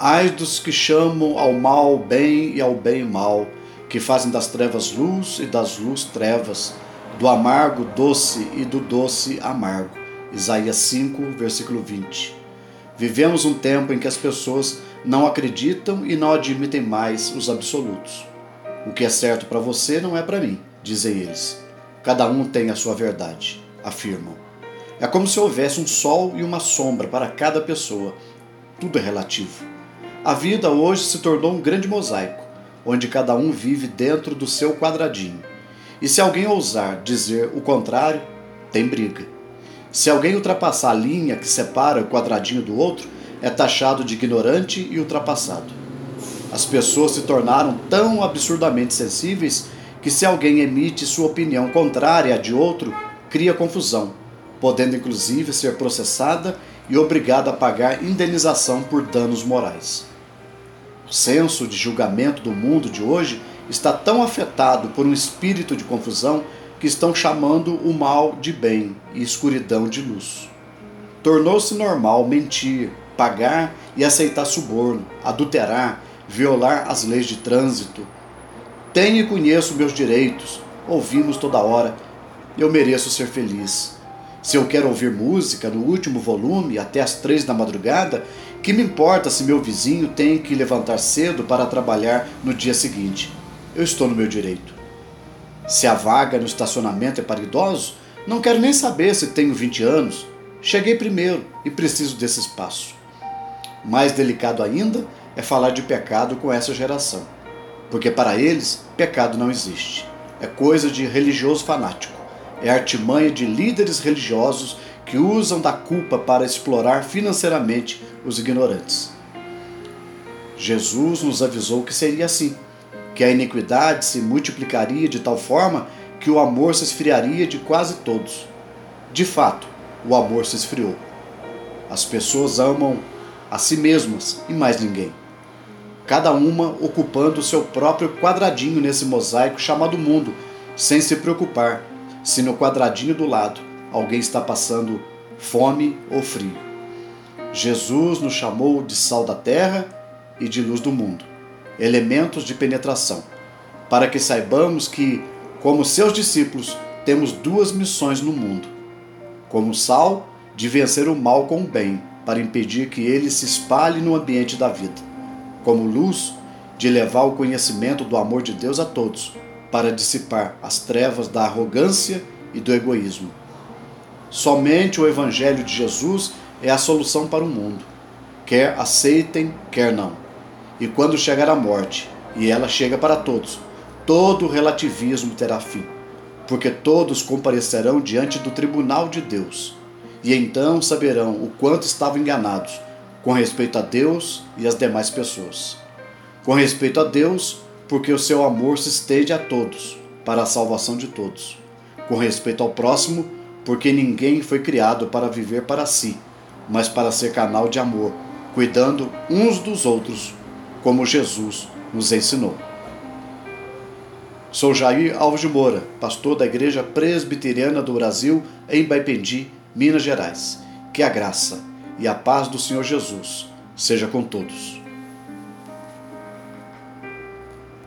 Ai dos que chamam ao mal bem e ao bem mal, que fazem das trevas luz e das luz trevas, do amargo doce e do doce amargo. Isaías 5, versículo 20. Vivemos um tempo em que as pessoas não acreditam e não admitem mais os absolutos. O que é certo para você não é para mim, dizem eles. Cada um tem a sua verdade, afirmam. É como se houvesse um sol e uma sombra para cada pessoa. Tudo é relativo. A vida hoje se tornou um grande mosaico, onde cada um vive dentro do seu quadradinho. E se alguém ousar dizer o contrário, tem briga. Se alguém ultrapassar a linha que separa o quadradinho do outro, é taxado de ignorante e ultrapassado. As pessoas se tornaram tão absurdamente sensíveis que, se alguém emite sua opinião contrária à de outro, cria confusão, podendo inclusive ser processada e obrigada a pagar indenização por danos morais. Senso de julgamento do mundo de hoje está tão afetado por um espírito de confusão que estão chamando o mal de bem e escuridão de luz. Tornou-se normal mentir, pagar e aceitar suborno, adulterar, violar as leis de trânsito. Tenho e conheço meus direitos, ouvimos toda hora, eu mereço ser feliz. Se eu quero ouvir música no último volume até as três da madrugada, que me importa se meu vizinho tem que levantar cedo para trabalhar no dia seguinte? Eu estou no meu direito. Se a vaga no estacionamento é para idosos, não quero nem saber se tenho 20 anos. Cheguei primeiro e preciso desse espaço. Mais delicado ainda é falar de pecado com essa geração, porque para eles pecado não existe. É coisa de religioso fanático. É artimanha de líderes religiosos que usam da culpa para explorar financeiramente os ignorantes. Jesus nos avisou que seria assim que a iniquidade se multiplicaria de tal forma que o amor se esfriaria de quase todos. De fato, o amor se esfriou. As pessoas amam a si mesmas e mais ninguém. Cada uma ocupando o seu próprio quadradinho nesse mosaico chamado mundo, sem se preocupar se no quadradinho do lado alguém está passando fome ou frio. Jesus nos chamou de sal da terra e de luz do mundo elementos de penetração, para que saibamos que, como seus discípulos, temos duas missões no mundo: como sal, de vencer o mal com o bem, para impedir que ele se espalhe no ambiente da vida, como luz, de levar o conhecimento do amor de Deus a todos, para dissipar as trevas da arrogância e do egoísmo. Somente o Evangelho de Jesus é a solução para o mundo, quer aceitem, quer não. E quando chegar a morte, e ela chega para todos, todo relativismo terá fim, porque todos comparecerão diante do tribunal de Deus, e então saberão o quanto estavam enganados com respeito a Deus e as demais pessoas. Com respeito a Deus, porque o seu amor se estende a todos, para a salvação de todos. Com respeito ao próximo, porque ninguém foi criado para viver para si, mas para ser canal de amor, cuidando uns dos outros como Jesus nos ensinou. Sou Jair Alves de Moura, pastor da Igreja Presbiteriana do Brasil em Baipendi, Minas Gerais. Que a graça e a paz do Senhor Jesus seja com todos.